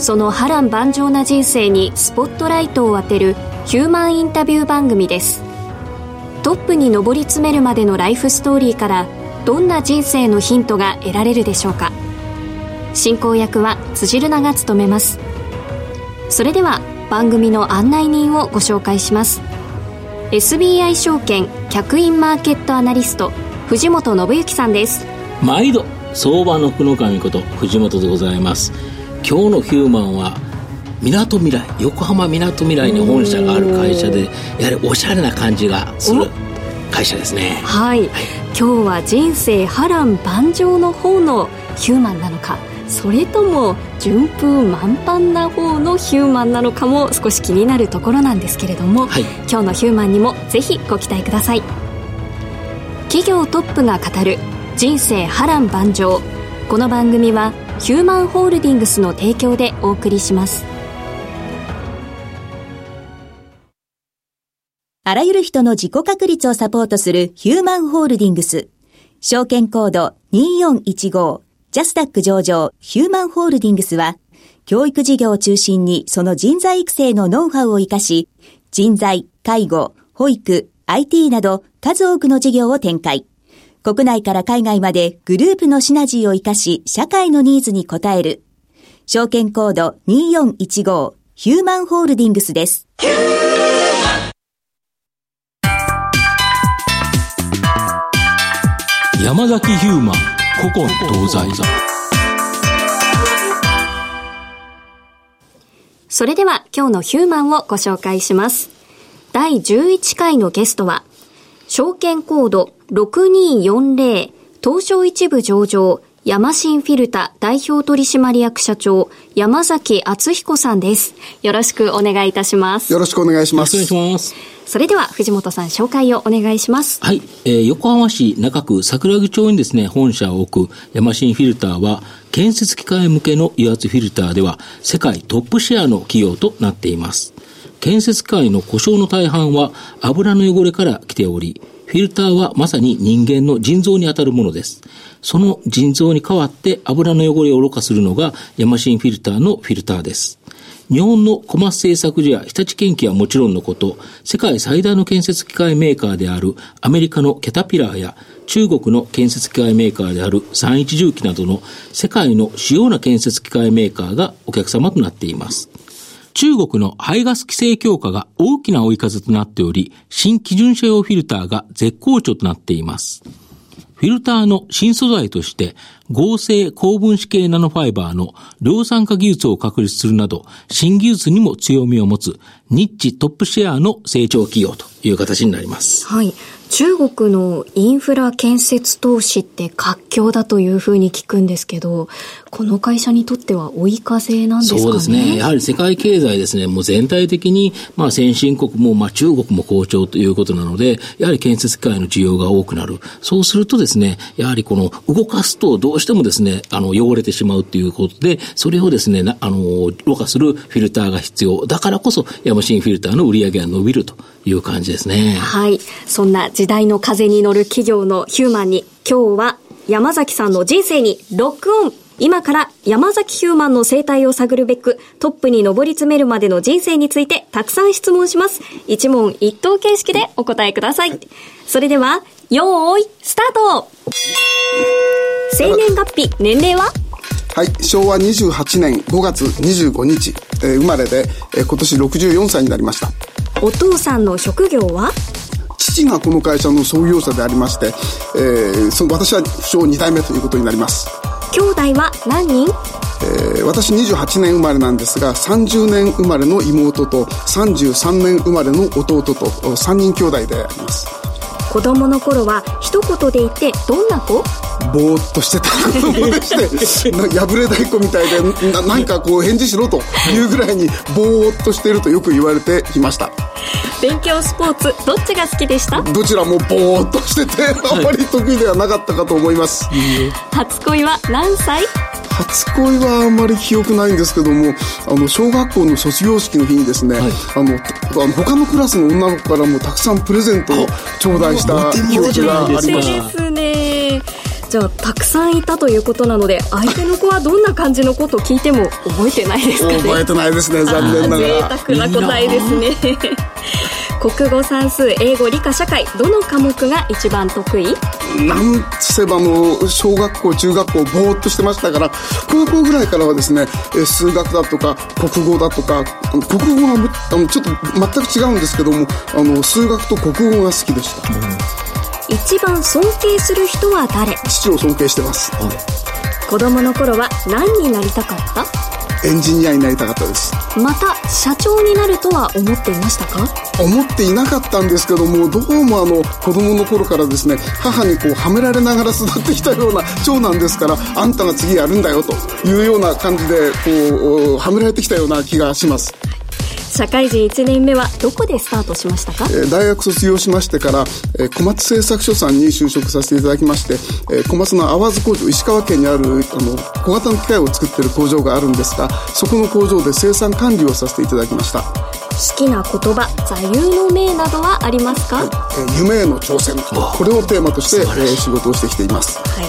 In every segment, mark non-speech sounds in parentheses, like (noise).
その波乱万丈な人生にスポットライトを当てるヒューマンインタビュー番組です。トップに上り詰めるまでのライフストーリーからどんな人生のヒントが得られるでしょうか。進行役は辻るなが務めます。それでは番組の案内人をご紹介します。SBI 証券客員マーケットアナリスト藤本信之さんです。毎度相場の福の神こと藤本でございます。今日のヒューマンはみなとみらい横浜みなとみらいに本社がある会社でやはりおしゃれな感じがする会社ですね。はい、はい、今日は人生波乱万丈の方のヒューマンなのかそれとも順風満帆な方のヒューマンなのかも少し気になるところなんですけれども、はい、今日のヒューマンにもぜひご期待ください。企業トップが語る人生波乱万丈。この番組はヒューマンホールディングスの提供でお送りします。あらゆる人の自己確立をサポートするヒューマンホールディングス証券コード2415ジャスダック上場。ヒューマンホールディングスは教育事業を中心にその人材育成のノウハウを活かし人材、介護、保育、IT など数多くの事業を展開。国内から海外までグループのシナジーを活かし、社会のニーズに応える。証券コード2415ヒューマンホールディングスです。山崎ヒューマン古今東西それでは今日のヒューマンをご紹介します。第11回のゲストは、証券コード6240東証一部上場ヤマシンフィルタ代表取締役社長山崎敦彦さんです。よろしくお願いいたします。よろしくお願いします。よろしくお願いします。それでは藤本さん紹介をお願いします。はい、えー、横浜市中区桜木町にですね本社を置くヤマシンフィルターは建設機械向けの油圧フィルターでは世界トップシェアの企業となっています。建設界の故障の大半は油の汚れから来ており、フィルターはまさに人間の腎臓にあたるものです。その腎臓に代わって油の汚れをろ過するのがヤマシンフィルターのフィルターです。日本の小松製作所や日立建機はもちろんのこと、世界最大の建設機械メーカーであるアメリカのキャタピラーや中国の建設機械メーカーである三一重機などの世界の主要な建設機械メーカーがお客様となっています。中国の排ガス規制強化が大きな追い風となっており、新基準車用フィルターが絶好調となっています。フィルターの新素材として、合成高分子系ナノファイバーの量産化技術を確立するなど、新技術にも強みを持つ、ニッチトップシェアの成長企業という形になります。はい。中国のインフラ建設投資って活況だというふうに聞くんですけど、この会社にとっては追い風なんですかね？そうですね。やはり世界経済ですね、もう全体的に、まあ先進国も、まあ中国も好調ということなので、やはり建設機械の需要が多くなる。そうするとですね、やはりこの動かすとどうしてもですね、あの汚れてしまうということで、それをですね、あの、ろ過するフィルターが必要。だからこそ、ヤマシンフィルターの売り上げが伸びるという感じですね。はい。そんな時代の風に乗る企業のヒューマンに、今日は山崎さんの人生にロックオン今から山崎ヒューマンの生態を探るべくトップに上り詰めるまでの人生についてたくさん質問します。一問一答形式でお答えください。それでは、よーい、スタート生年月日、年齢は？はい、昭和28年5月25日、えー、生まれで、えー、今年64歳になりました。お父さんの職業は？父がこの会社の創業者でありまして、えー、その私は不詳2代目ということになります。兄弟は何人？えー、私28年生まれなんですが30年生まれの妹と33年生まれの弟と3人兄弟であります子供の頃は一言で言ってどんな子？ぼーっとしてた (laughs) 子供でして破れ太鼓みたいでななんかこう返事しろというぐらいにぼーっとしてるとよく言われていました。勉強スポーツどっちが好きでした？どちらもぼーっとしててあまり得意ではなかったかと思います、初恋は何歳？初恋はあんまり記憶ないんですけどもあの小学校の卒業式の日にですね、はい、あのあの他のクラスの女の子からもたくさんプレゼントを頂戴した記憶がありましたですねじゃあたくさんいたということなので相手の子はどんな感じのことを聞いても覚えてないですかね。覚えてないですね残念ながら。贅沢な答えですね。(laughs) 国語算数英語理科社会どの科目が一番得意？なんせばの小学校中学校ぼーっとしてましたから高校ぐらいからはですね数学だとか国語だとか国語はあのちょっと全く違うんですけどもあの数学と国語が好きでした、うん、一番尊敬する人は誰？父を尊敬してます、はい、子供の頃は何になりたかった？エンジニアになりたかったです。また社長になるとは思っていましたか？思っていなかったんですけどもどうもあの子供の頃からですね母にこうはめられながら育ってきたような長男ですからあんたが次やるんだよというような感じでこうはめられてきたような気がします社会人1年目はどこでスタートしましたか、えー、大学卒業しましてから、えー、小松製作所さんに就職させていただきまして、えー、小松の淡津工場石川県にあるあの小型の機械を作っている工場があるんですがそこの工場で生産管理をさせていただきました。好きな言葉座右の銘などはありますか、はい、えー、夢への挑戦。これをテーマとして、えー、仕事をしてきています、はい、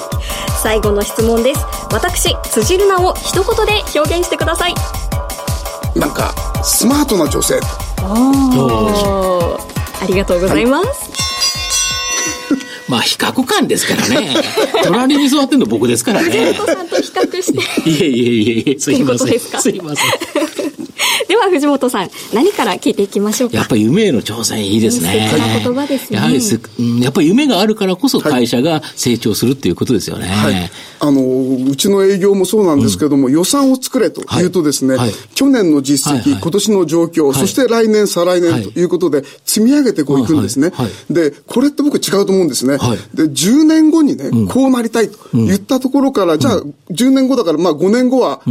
最後の質問です。私辻るなを一言で表現してください。なんかスマートな女性あありがとうございます、は (laughs) いまあ、比較感ですからね。(laughs) 隣に座ってんの僕ですからね。藤本さんと比較して。(laughs) いえいえいえ、すいません。すいません。では藤本さん何から聞いていきましょうか？やっぱり夢への挑戦いいですね。言葉ですね。やはりす、やっぱり夢があるからこそ会社が成長するっていうことですよね、はい、あのうちの営業もそうなんですけども、うん、予算を作れとい。うとですね、はい、去年の実績、はいはい、今年の状況、そして来年再来年とい。うことで積み上げてこういくんですね、でこれって僕違うと思うんですね、で10年後にね、うん、こうなりたいと言ったところから、じゃあ10年後だからまあ5年後は、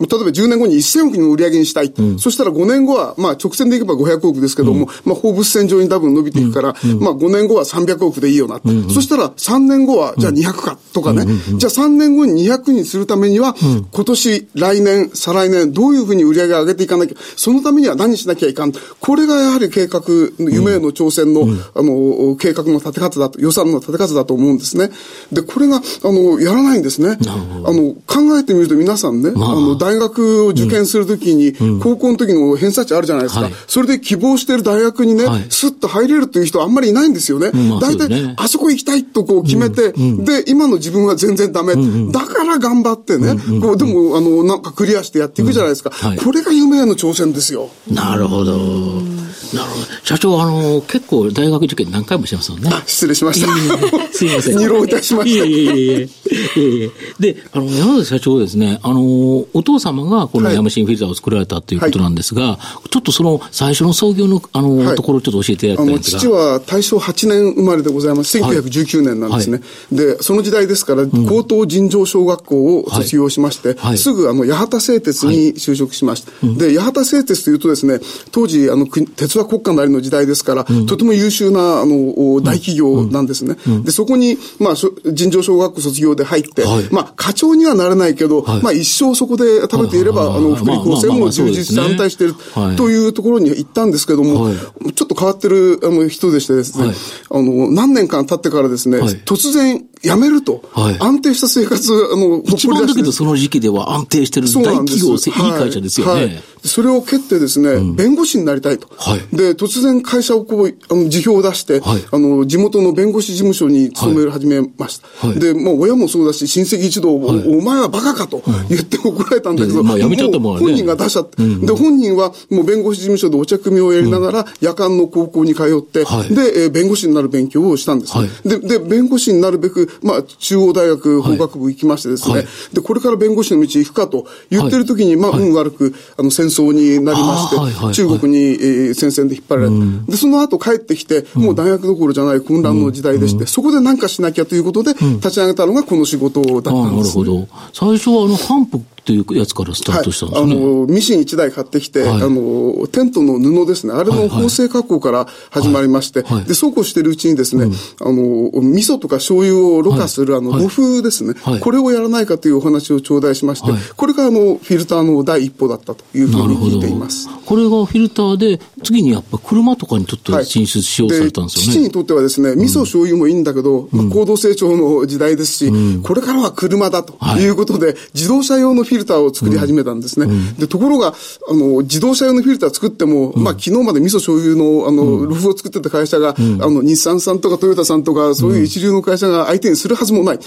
例えば10年後に1000億の売り上げにしたい。うん、そしたら5年後は、まあ直線でいけば500億ですけども、うん、まあ放物線上に多分伸びていくから、うん、まあ5年後は300億でいいよな。そしたら3年後は、じゃあ200かとかね。じゃあ3年後に200にするためには、今年、来年、再来年、どういうふうに売り上げを上げていかなきゃ、そのためには何しなきゃいかん。これがやはり計画、夢への挑戦の、あの、計画の立て方だと、予算の立て方だと思うんですね。で、これが、あの、やらないんですね。あの、考えてみると皆さんね、まあ、あの、大学を受験するときに、高校の時の偏差値あるじゃないですか。それで希望してる大学にね、スッと入れるという人はあんまりいないんですよね。大体、あそこ行きたいとこう決めて、で、今の自分は全然ダメ。だから頑張ってね、こう、でも、あの、なんかクリアしてやっていくじゃないですか。これが夢への挑戦ですよ。なるほど。なるほど。社長、あの、結構大学受験何回もしてますもんね。失礼しました。(laughs) すいません。二浪いたしました。いえいえいえいえ。で、あの、山田社長ですね、あの、お父様がこのヤマシンフィルターを作られたということなんですが、はい、ちょっとその最初の創業の、あの、はい、ところをちょっと教えていただきたいんですが。父は大正8年生まれでございます。1919年なんですね。で、その時代ですから、高等尋常小学校を卒業しまして、すぐあの、八幡製鉄に就職しました。で、八幡製鉄というとですね、当時、あの、鉄は国家なりの時代ですから、とても優秀な、あの、大企業なんですね。で、そこに、まあ、尋常小学校卒業で入って、まあ、課長にはなれないけど、まあ、一生そこで食べていれば、あの、福利厚生も充実して安泰してい。るというところに行ったんですけども、ちょっと変わってるあの人でしてですね、あの、何年間経ってからですね、突然、辞めると、はい、安定した生活、あの、一番だけどその時期では安定してる大企業、いい会社ですよね、はい。はい。それを蹴ってですね、うん、弁護士になりたいと。で、突然会社をこう、あの、辞表を出して、あの、地元の弁護士事務所に勤め始めました。で、もう親もそうだし、親戚一同、お前はバカかと言って怒られたんだけど、まあ、辞めちゃったもんね。本人が出しちゃって、うん、で、本人はもう弁護士事務所でお茶組みをやりながら、夜間の高校に通って、で、えー、弁護士になる勉強をしたんです、ね、で、で、弁護士になるべく、まあ、中央大学法学部行きましてですね、はい、で、これから弁護士の道行くかと言ってる時に、まあ、運悪く、あの、戦争になりまして、中国に、えー、戦線で引っ張られた。で、その後帰ってきて、もう大学どころじゃない混乱の時代でして、そこで何かしなきゃということで、立ち上げたのがこの仕事だったんです、ね、なるほど。最初はあの、反復っていうやつからスタートしたんですね。はい、あの、ミシン1台買ってきて、はい、あの、テントの布ですね、あれの縫製加工から始まりまして、はい。はい、で、そうこうしてるうちにですね、うん、あの、味噌とか醤油をろ過する、あの、露風ですね、これをやらないかというお話を頂戴しまして、これがあの、フィルターの第一歩だったというふうに聞いています。これがフィルターで、次にやっぱ車とかにとって進出しようされたんですよね。父にとってはですね、味噌醤油もいいんだけど、うん、まあ、高度成長の時代ですし、うん、これからは車だということで、自動車用のフィルターを作り始めたんですね。うん、で、ところが、あの、自動車用のフィルター作っても、うん、まあ、昨日まで味噌醤油の、あの、ルフを作ってた会社が、あの、日産さんとかトヨタさんとか、そういう一流の会社が相手にするはずもない。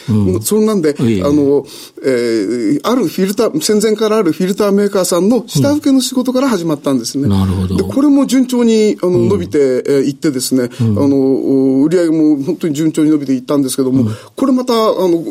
そんなんで、あの、えー、あるフィルター、戦前からあるフィルターメーカーさんの下請けの仕事から始まったんですね。なるほど。で、これも順調に、あの、伸びていってですね、あの、売り上げも本当に順調に伸びていったんですけども、これまた、あの、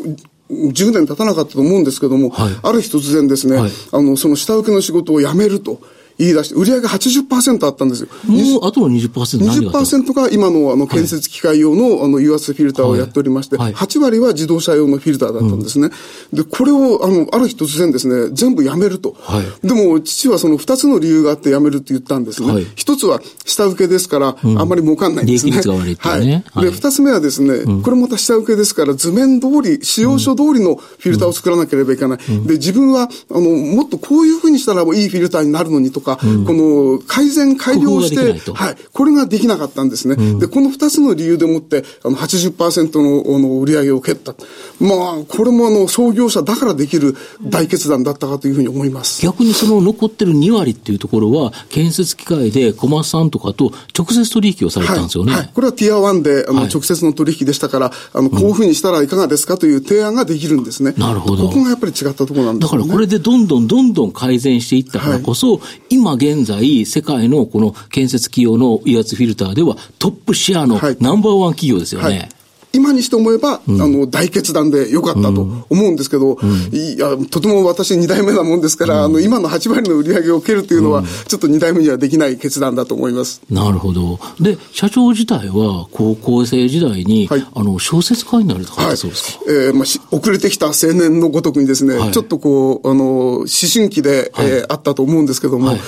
10年経たなかったと思うんですけども、はい、ある日突然ですね、はい、あの、その下請けの仕事を辞めると。言い出して、売上が80%あったんですよ。もうあとの？20%, 20%が今のあの建設機械用のあの油圧フィルターをやっておりまして、はい、8割は自動車用のフィルターだったんですね。うん、で、これをあの、ある日突然ですね、全部やめると。はい、でも、父はその2つの理由があってやめるって言ったんですね。はい、1つは下請けですから、あんまり儲かんないんですね。利益率が悪いってね。はい。で、2つ目はですね、これまた下請けですから、図面通り、使用書通りのフィルターを作らなければいけない。で、自分は、あの、もっとこういうふうにしたらいいフィルターになるのにとか、この、改善、改良して、はい、これができなかったんですね。うん、で、この二つの理由でもって、あの、80%の、あの、売り上げを蹴った。まあ、これもあの、創業者だからできる大決断だったかというふうに思います。逆にその残ってる2割っていうところは、建設機械で小松さんとかと直接取引をされたんですよね。はい、はい、これはティア1で、あの、直接の取引でしたから、あの、こういうふうにしたらいかがですかという提案ができるんですね。なるほど。ここがやっぱり違ったところなんですね。だからこれでどんどんどんどん改善していったからこそ、はい、今現在、世界のこの建設企業の威圧フィルターではトップシェアのナンバーワン企業ですよね。はい今にして思えば、うん、あの、大決断でよかったと思うんですけど、うん、いや、とても私2代目なもんですから、うん、あの、今の8割の売り上げを蹴るというのは、ちょっと2代目にはできない決断だと思います。なるほど。で、社長自体は、高校生時代に、はい、あの、小説家になれたですか、はい、えー、まあ、遅れてきた青年のごとくにですね、はい、ちょっとこう、あの、思春期で、はい、えー、あったと思うんですけども、はい、え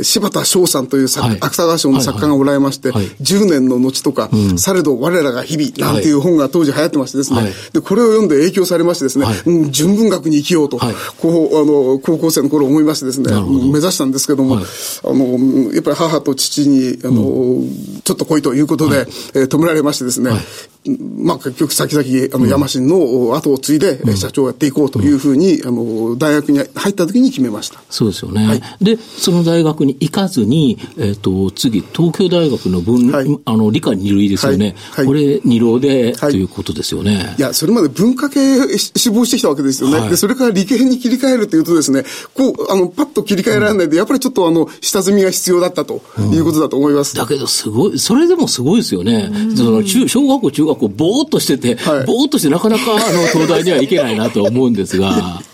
ー、柴田翔さんという作、はい、芥川賞の作家がおられまして、はい、10年の後とか、されど我らが日々、なんていう本が当時流行ってましてですね、はい、で、これを読んで影響されましてですね、はい、うん、純文学に生きようと、はい、こう、あの、高校生の頃思いましてですね、目指したんですけども、あの、やっぱり母と父に、あの、うん、ちょっと来いということで、えー、止められましてですね、まあ、結局先々、あの、山新の後を継いで、うん、社長をやっていこうというふうに、あの、大学に入った時に決めました。そうですよね。はい、で、その大学に行かずに、えっ、ー、と、次、東京大学の文、はい、あの、理科二類ですよね。はい、これ、二浪で、ということですよね。いや、それまで文化系志望してきたわけですよね。で、それから理系に切り替えるというとですね、こう、あの、パッと切り替えられないで、やっぱりちょっとあの、下積みが必要だったということだと思います。だけど、すごい、それでもすごいですよね。その中、小学校、中学校、ぼーっとしてしてて、はい、ぼーっとしてなかなかあの東大には行けないなと思うんですが。(laughs)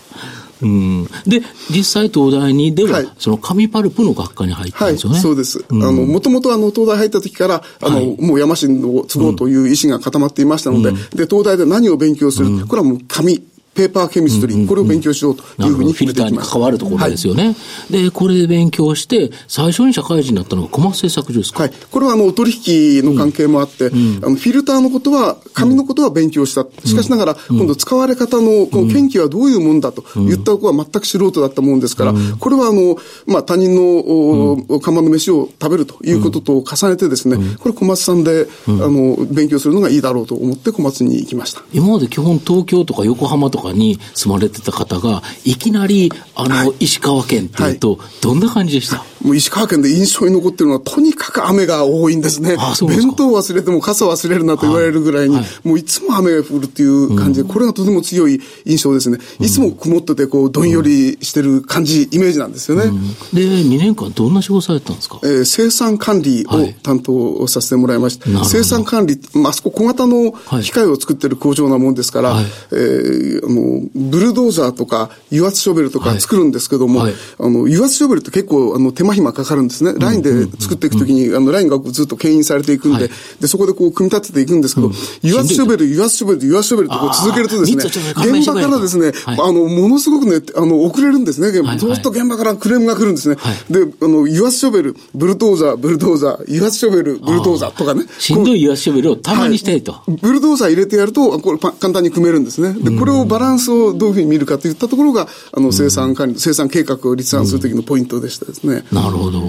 うん、で、実際東大にでは、はい、その紙パルプの学科に入ったんですよね。はい、そうです。うん、あの、もともとあの、東大入った時から、あの、はい、もう山新を継ごうという意思が固まっていましたので、うん、で、東大で何を勉強する、うん、これはもう紙、ペーパーケミストリー、これを勉強しようというふうにフィルターに関わるところですよね。はい、で、これで勉強して、最初に社会人になったのが小松製作所ですか？はい。これはあの、お取引の関係もあって、うん、あのフィルターのことは、紙のことは勉強した。しかしながら、今度使われ方の、この研究はどういうもんだと言ったことは全く素人だったもんですから、これはあの、まあ、他人の、釜の飯を食べるということと重ねてですね、これ小松さんで、あの、勉強するのがいいだろうと思って小松に行きました。今まで基本東京とか横浜とかに住まれてた方が、いきなり、あの、はい、石川県っていうと、どんな感じでした？もう石川県で印象に残ってるのは、とにかく雨が多いんですね。ああす弁当忘れても傘忘れるなと言われるぐらいに、はい。はい、もういつも雨が降るっていう感じで、これがとても強い印象ですね。いつも曇ってて、こう、どんよりしてる感じ、イメージなんですよね。うん、で、2年間どんな仕事されてたんですか？えー、生産管理を担当させてもらいました。生産管理、まあ、そこ小型の機械を作ってる工場なもんですから、はい、えー、あの、ブルドーザーとか油圧ショベルとか作るんですけども、はい、あの、油圧ショベルって結構、あの、手間暇かかるんですね。ラインで作っていくときに、あの、ラインがずっと牽引されていくんで、はい、で、そこでこう、組み立てていくんですけど、油圧ショベル、油圧ショベル、油圧ショベルとこう続けるとですね、現場からですね、あの、ものすごくね、あの、遅れるんですね、現場。そうすると現場からクレームが来るんですね。で、あの、油圧ショベル、ブルドーザー、ブルドーザー、油圧ショベル、ブルドーザーとかね。しんどい油圧ショベルをたまにしたい。と。ブルドーザー入れてやると、これ簡単に組めるんですね。で、これをバランスをどういうふうに見るかといったところが、あの、生産管理、生産計画を立案するときのポイントでしたですね。なるほど。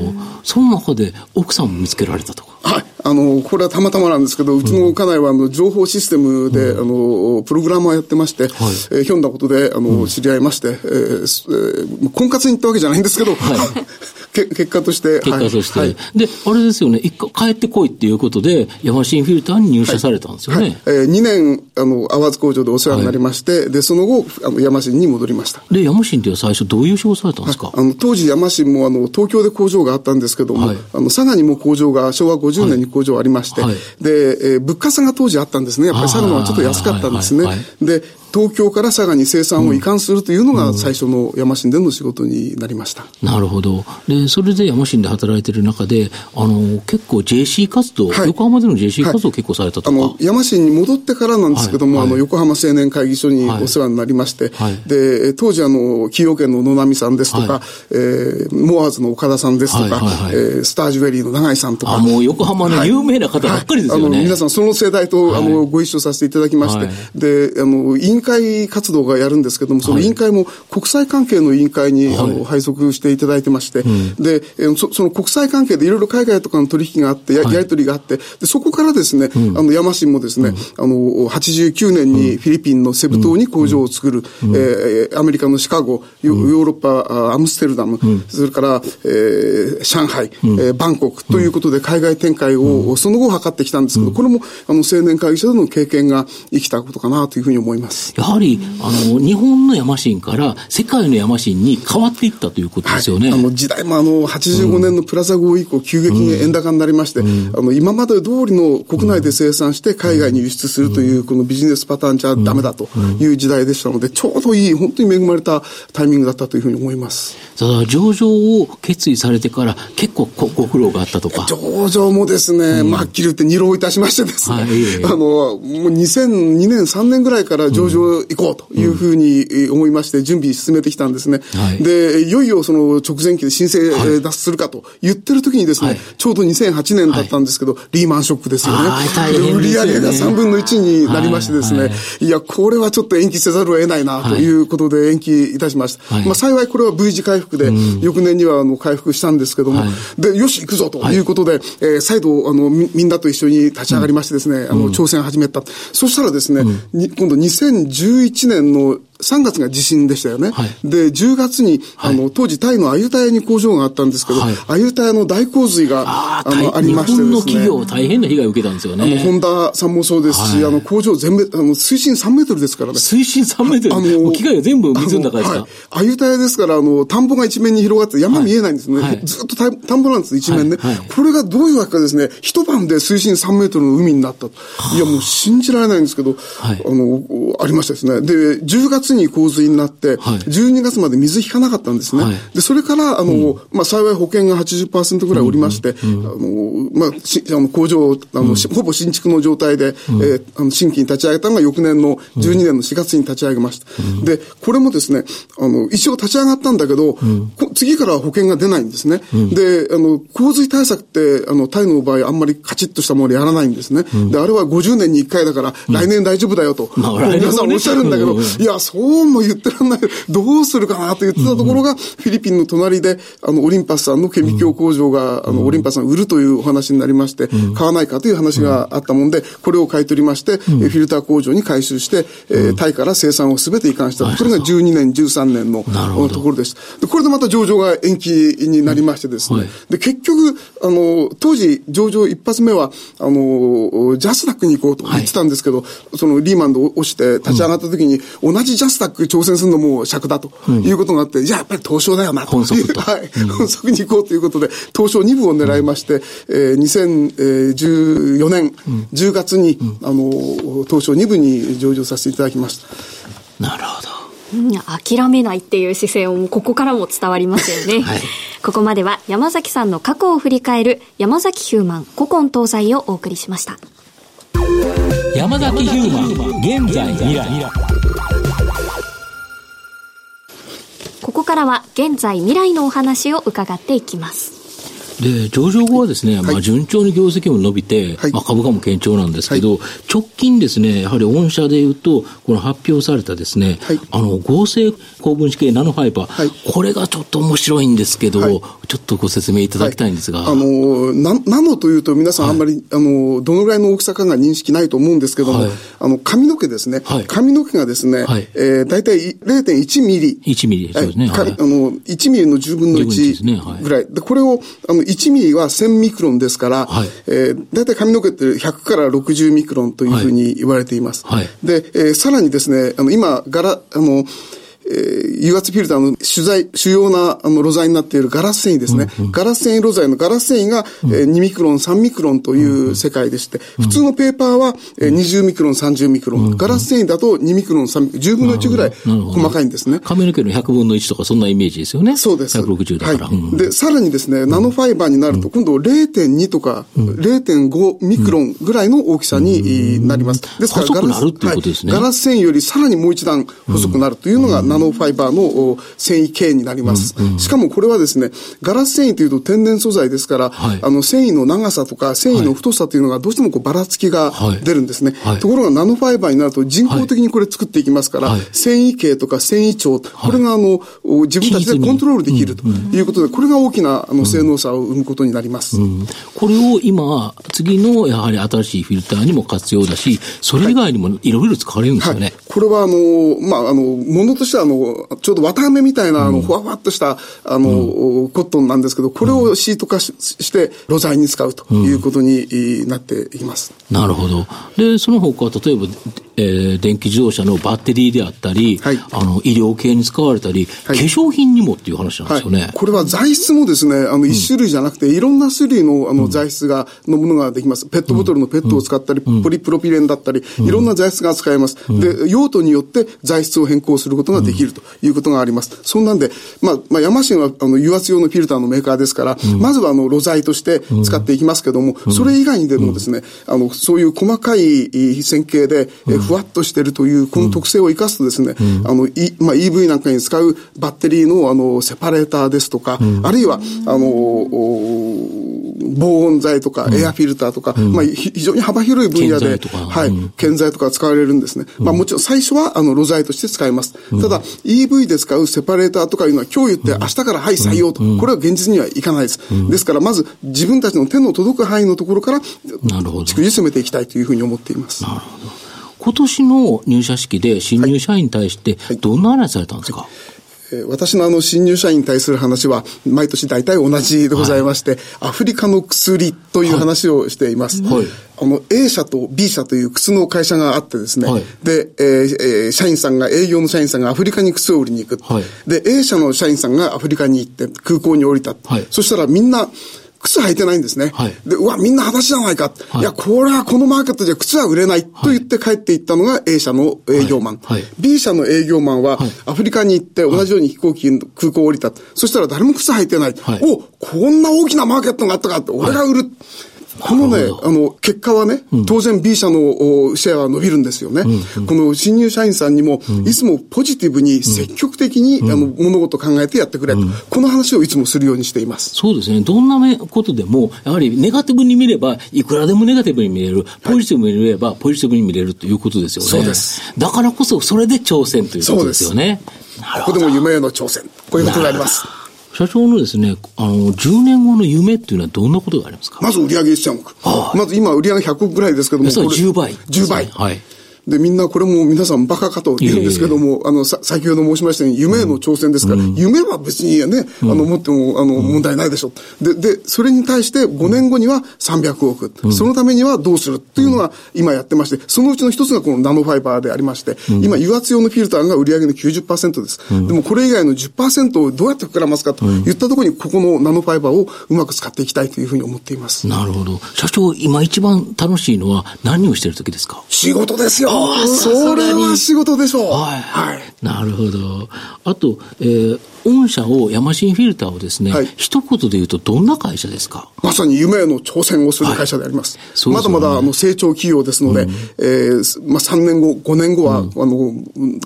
その中で奥さんも見つけられたとか。はい。あの、これはたまたまなんですけど、うちの家内は、あの、情報システムで、あの、プログラマーやってまして、はい、えー、ひょんなことで、あの、知り合いまして、えー、婚活に行ったわけじゃないんですけど、はい (laughs) け結果として。結果として。はい、で、あれですよね、一回帰ってこいっていうことで、ヤマシンフィルターに入社されたんですよね。はい。はい、えー、2年、あの、淡津工場でお世話になりまして、で、その後、あの、ヤマシンに戻りました。で、ヤマシンって最初どういう仕事されたんですか、あの、当時ヤマシンも、あの、東京で工場があったんですけども、あの、佐賀にも工場が、昭和50年に工場ありまして、で、えー、物価差が当時あったんですね。やっぱり佐賀のはちょっと安かったんですね。で、東京から佐賀に生産を移管するというのが最初の山新での仕事になりました。なるほど。で、それで山新で働いてる中で、あの、結構 JC 活動、はい、横浜での JC 活動結構されたとか、はい、あの、山新に戻ってからなんですけども、はい、あの、横浜青年会議所にお世話になりまして、で、当時あの、崎陽軒の野波さんですとか、えー、モアーズの岡田さんですとか、はいえー、スタージュエリーの永井さんとか。あ、もう横浜の有名な方ばっかりですよね。あの、皆さんその世代と、あの、ご一緒させていただきまして、で、あの、委員会活動がやるんですけども、その委員会も国際関係の委員会に、はい、あの配属していただいてまして、うん、でそ、その国際関係でいろいろ海外とかの取引があって、や,、やり取りがあって、でそこからですね、うん、あの、山新もですね、あの、89年にフィリピンのセブ島に工場を作る、うん、えー、アメリカのシカゴ、ヨーロッパ、アムステルダム、それから、えー、上海、うん、えー、バンコクということで海外展開をその後図ってきたんですけど、これも、あの、青年会議所での経験が生きたことかなというふうに思います。やはり、ああの、日本の山神から世界の山神に変わっていったということですよね。はい、あの、時代もあの、85年のプラザ号以降、急激に円高になりまして、うん、あの、今まで通りの国内で生産して海外に輸出するという、このビジネスパターンじゃダメだという時代でしたので、ちょうどいい、本当に恵まれたタイミングだったというふうに思います。ただ、上場を決意されてから結構ご苦労があったとか。上場もですね、うん、まあ、はっきり言って二浪いたしましてですね、はい、あの、もう2002年、3年ぐらいから上場行こうというふうに思いまして、準備進めてきたんですね。はい、で、いよいよその直前期で申請脱するかと言ってる時にですね、はい、ちょうど2008年だったんですけど、リーマンショックですよね。ね。売上が3分の1になりましてですね、い。や、これはちょっと延期せざるを得ないなということで延期いたしました。まあ幸いこれは V 字回復で、うん、翌年にはあの回復したんですけども、で、よし、行くぞとい。うことで、えー、再度、あの、みんなと一緒に立ち上がりましてですね、あの、挑戦始めた。そしたらですね、今度2011年の3月が地震でしたよね。はい、で、10月に、あの、当時タイのアユタヤに工場があったんですけど、はい、アユタヤの大洪水が、あの、ありましてですね。日本の企業大変な被害を受けたんですよね。あの、ホンダさんもそうですし、はい、あの、工場全部、あの、水深3メートルですからね。水深3メートルあの、機械が全部水の中ですか？アユタヤですから、あの、田んぼが一面に広がって山見えないんですね。ずっと田んぼなんです、一面ね。これがどういうわけかですね、一晩で水深3メートルの海になった。いや、もう信じられないんですけど、あの、ありましたですね。で、10月月に洪水になって、はい、12月まで水引かなかったんですね。はい、で、それから、あの、うん、まあ、幸い保険が80%ぐらいおりまして、うんうん、あの、まあ、しあの工場、あの、うん、ほぼ新築の状態で、うん、えー、あの新規に立ち上げたのが翌年の12年の4月に立ち上げました。で、これもですね、あの、一応立ち上がったんだけど、次から保険が出ないんですね。で、あの、洪水対策って、あの、タイの場合あんまりカチッとしたものやらないんですね。で、あれは50年に1回だから、来年大丈夫だよと、皆さんおっしゃるんだけど、いや、そうも言ってらんない。どうするかなと言ってたところが、フィリピンの隣で、あの、オリンパスさんの顕微鏡工場が、あの、オリンパスさん売るというお話になりまして、買わないかという話があったもんで、これを買い取りまして、フィルター工場に回収して、えタイから生産をすべて移管した。これが12年、13年のところです。で、これでまた上場が延期になりましてですね。で、結局、あの、当時、上場一発目は、あの、ジャスダックに行こうと言ってたんですけど、そのリーマンで押して立ち上がった時に、同じジャスダック挑戦するのも尺だということがあって、じゃあやっぱり東証だよなと。本則と。(laughs) はい。本則に行こうということで、東証2部を狙いまして、えー、2014年10月に、あの、東証2部に上場させていただきました。なるほど。諦めないっていう姿勢をここからも伝わりますよね。(laughs) はい、ここまでは山崎さんの過去を振り返る山崎ヒューマン古今東西をお送りしました。山崎ヒューマン現在未来。ここからは現在未来のお話を伺っていきます。で、上場後はですね、はい、まあ順調に業績も伸びて、はい、まあ株価も堅調なんですけど、はい、直近ですね、やはり御社でいうと、この発表されたですね、あの、合成高分子系ナノファイバー、これがちょっと面白いんですけど、ちょっとご説明いただきたいんですが。あの、ナナノというと皆さんあんまり、あの、どのぐらいの大きさかが認識ないと思うんですけども、あの、髪の毛ですね、髪の毛がですね、はい、えー、大体0.1ミリ。1ミリ、そうですね。あの、1ミリの10分の1ぐらい。で、これを、あの、1ミリは1000ミクロンですから、はい、えー、大体髪の毛って100から60ミクロンというふうに言われています。はい、で、えー、さらにですね、あの、今、柄、あの、えー、油圧フィルターの主材、主要なあの路材になっているガラス繊維ですね。うんうん、ガラス繊維路材のガラス繊維が、うん、えー、2ミクロン、3ミクロンという世界でして、うん、普通のペーパーは、えー、20ミクロン、30ミクロン、うん、ガラス繊維だと2ミクロン、3ミクロン、10分の1ぐらい細かいんですね。髪の毛の100分の1とかそんなイメージですよね。そうです。160だから。はい、で、さらにですね、ナノファイバーになると、今度0.2とか、0.5ミクロンぐらいの大きさになります。ですからガラス、はい、ガラス繊維よりさらにもう一段細くなるというのがナノファイバーの繊維系になります、うんうん。しかもこれはですね、ガラス繊維というと天然素材ですから、はい、あの繊維の長さとか繊維の太さというのがどうしてもこうばらつきが出るんですね、はい、ところがナノファイバーになると人工的にこれ作っていきますから、はい、繊維系とか繊維長、これがあの、自分たちでコントロールできるということで、これが大きなあの性能差を生むことになります。うん。うん、これを今、次のやはり新しいフィルターにも活用だし、それ以外にもいろいろ使われるんですよね。これはあの、まあ、あの、ものとしてはあの、ちょうど綿あめみたいな、あの、ふわふわっとした、あの、コットンなんですけど、これをシート化しして、露材に使うということになっています。なるほど。で、その他、例えば、えー、電気自動車のバッテリーであったり、はい、あの、医療系に使われたり、はい、化粧品にもっていう話なんですよね。はい、これは材質もですね、あの、一種類じゃなくて、いろんな種類の、あの、材質が、のものができます。ペットボトルのペットを使ったり、ポリプロピレンだったり、いろんな材質が使えます。で、用途によって材質を変更することができるということがあります。そんなんで、まあ、まあ、ヤマシンは、あの、油圧用のフィルターのメーカーですから、まずは、あの、露材として使っていきますけども、それ以外にでもですね、あの、そういう細かい線形で、えふわっとしているという、この特性を生かすとですね、あの、いまあ、EV なんかに使うバッテリーの、あの、セパレーターですとか、あるいは、あの、防音材とか、エアフィルターとか、まあ、非常に幅広い分野で、はい、建材とか使われるんですね。まあ、もちろん最初は、あの、露材として使います。ただ、EV で使うセパレーターとかいうのは、今日言って明日からはい採用と、これは現実にはいかないです。ですから、まず自分たちの手の届く範囲のところから、逐次進めていきたいというふうに思っています。なるほど。今年の入社式で新入社員に対してどんな話されたんですか、はいはい私のあの新入社員に対する話は毎年大体同じでございまして、はい、アフリカの薬という話をしています。はい、あの A 社と B 社という靴の会社があってですね、はい、で、えー、社員さんが、営業の社員さんがアフリカに靴を売りに行く。で、A 社の社員さんがアフリカに行って空港に降りた。そしたらみんな靴履いてないんですね。はい、で、うわ、みんな裸足じゃないか。はい、いや、これはこのマーケットじゃ靴は売れない。と言って帰っていったのが A 社の営業マン。はい、B 社の営業マンは、アフリカに行って同じように飛行機、空港を降りた。そしたら誰も靴履いてない。お、こんな大きなマーケットがあったかって、俺が売る。このね、あの、結果はね、当然 B 社のシェアは伸びるんですよね。この新入社員さんにも、いつもポジティブに積極的に、あの、物事を考えてやってくれと、この話をいつもするようにしています。そうですね。どんなことでも、やはりネガティブに見れば、いくらでもネガティブに見れる。ポジティブに見れば、ポジティブに見れるということですよね。そうです。だからこそ、それで挑戦ということですよね。ここでも夢への挑戦。こういうことがあります。社長のですね、あの、10年後の夢っていうのはどんなことがありますか？まず売上1000億。まず今売上100億ぐらいですけども。それ10倍、10倍。はい。で、みんなこれも皆さんバカかと言うんですけども、あの、さ、先ほど申しましたように、夢への挑戦ですから、夢は別にね、あの、持っても、あの、問題ないでしょ。で、で、それに対して5年後には300億。そのためにはどうするっていうのが今やってまして、そのうちの一つがこのナノファイバーでありまして、今、油圧用のフィルターが売上の90%です。でもこれ以外の10%をどうやって膨らますかといったところに、ここのナノファイバーをうまく使っていきたいというふうに思っています。なるほど。社長、今一番楽しいのは何をしてる時ですか？仕事ですよ。それは仕事でしょう。はい。はい。なるほど。あと、えー、御社を、ヤマシンフィルターをですね、はい、一言で言うとどんな会社ですか？まさに夢への挑戦をする会社であります。はい、まだまだあの成長企業ですので、うん、えー、まあ、3年後、5年後は、うん、あの、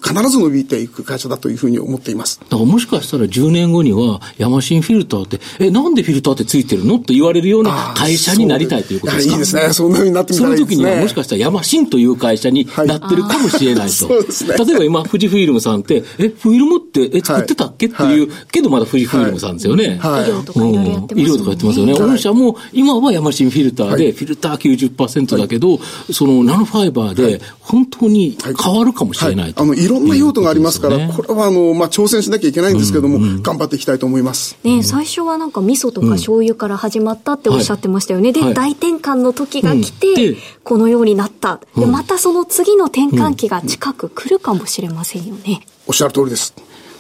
必ず伸びていく会社だというふうに思っています。だからもしかしたら10年後には、ヤマシンフィルターって、え、なんでフィルターってついてるのと言われるような会社になりたいということですか？いいですね。そんなふうになってみたいですね。その時にはもしかしたらヤマシンという会社になってるかもしれないと。そうですね。例えば今、富士フイルムさんって、え、フィルムって、え、作ってたっけ、っていう、けどまだ富士フイルムさんですよね。はい。医療とかいろいろやってます、ね、医療とかやってますよね。御社も、今はヤマシンフィルターで、フィルター90%だけど、そのナノファイバーで、本当に変わるかもしれない、あの、いろんな用途がありますから、これはあの、まあ、挑戦しなきゃいけないんですけども、頑張っていきたいと思います。ね最初はなんか味噌とか醤油から始まったっておっしゃってましたよね。で、大転換の時が来て、このようになった。で、またその次の転換期が近く来るかもしれませんよね。おっしゃる通りです。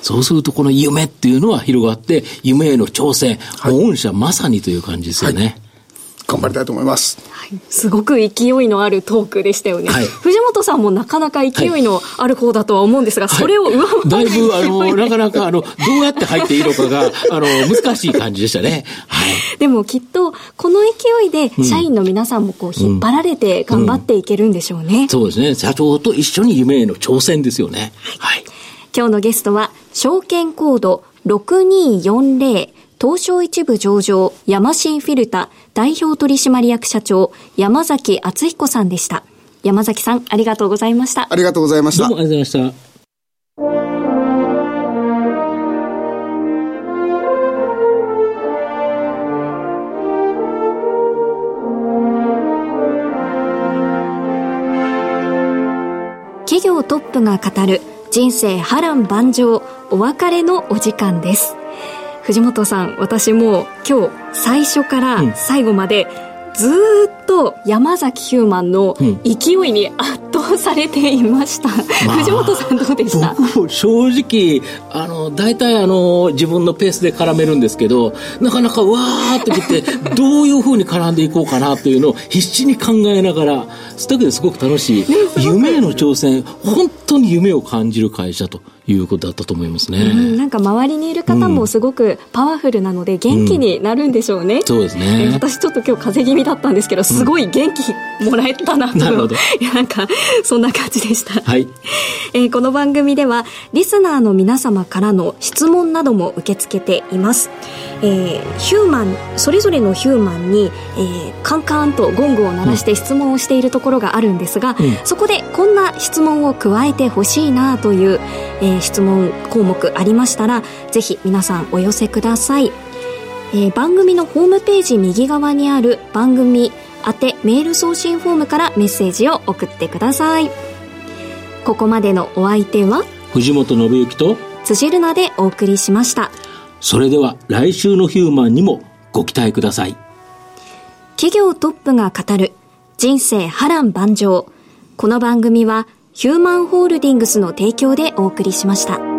そうするとこの夢っていうのは広がって、夢への挑戦、はい、御社まさにという感じですよね。はい頑張りたいと思います、はい。すごく勢いのあるトークでしたよね。はい、藤本さんもなかなか勢いのある方だとは思うんですが、はい、それを上回る、(laughs) だいぶ、あの、なかなか、あの、どうやって入っていいのかが、あの、難しい感じでしたね。はい。でもきっと、この勢いで、社員の皆さんもこう、引っ張られて頑張っていけるんでしょうね、うんうん、そうですね。社長と一緒に夢への挑戦ですよね。はい。今日のゲストは、証券コード6240東証一部上場ヤマシンフィルタ代表取締役社長山崎敦彦さんでした。山崎さん、ありがとうございました。ありがとうございました。どうもありがとうございました。企業トップが語る人生波乱万丈お別れのお時間です。藤本さん私も今日最初から最後までずっと山崎ヒューマンの勢いに圧倒されていました、うんまあ、藤本さんどうでした？僕正直あの大体あの自分のペースで絡めるんですけどなかなかわーってきて (laughs) どういうふうに絡んでいこうかなというのを必死に考えながらだけですごく楽しい、夢への挑戦本当に夢を感じる会社ということだったと思いますね、うん、なんか周りにいる方もすごくパワフルなので元気になるんでしょうね、うん、そうですね。私ちょっと今日風邪気味だったんですけどすごい元気もらえたなと、(laughs) なるほど。いやなんか (laughs) そんな感じでした、はい。えー、この番組ではリスナーの皆様からの質問なども受け付けています、えー、ヒューマンそれぞれのヒューマンに、えー、カンカンとゴングを鳴らして質問をしているところがあるんですが、うん、そこでこんな質問を加えてほしいなという、えーー、質問項目ありましたらぜひ皆さんお寄せください、えー、番組のホームページ右側にある番組宛てメール送信フォームからメッセージを送ってください。ここまでのお相手は藤本信之と辻るなでお送りしました。それでは来週のヒューマンにもご期待ください。企業トップが語る人生波乱万丈。この番組はヒューマンホールディングスの提供でお送りしました。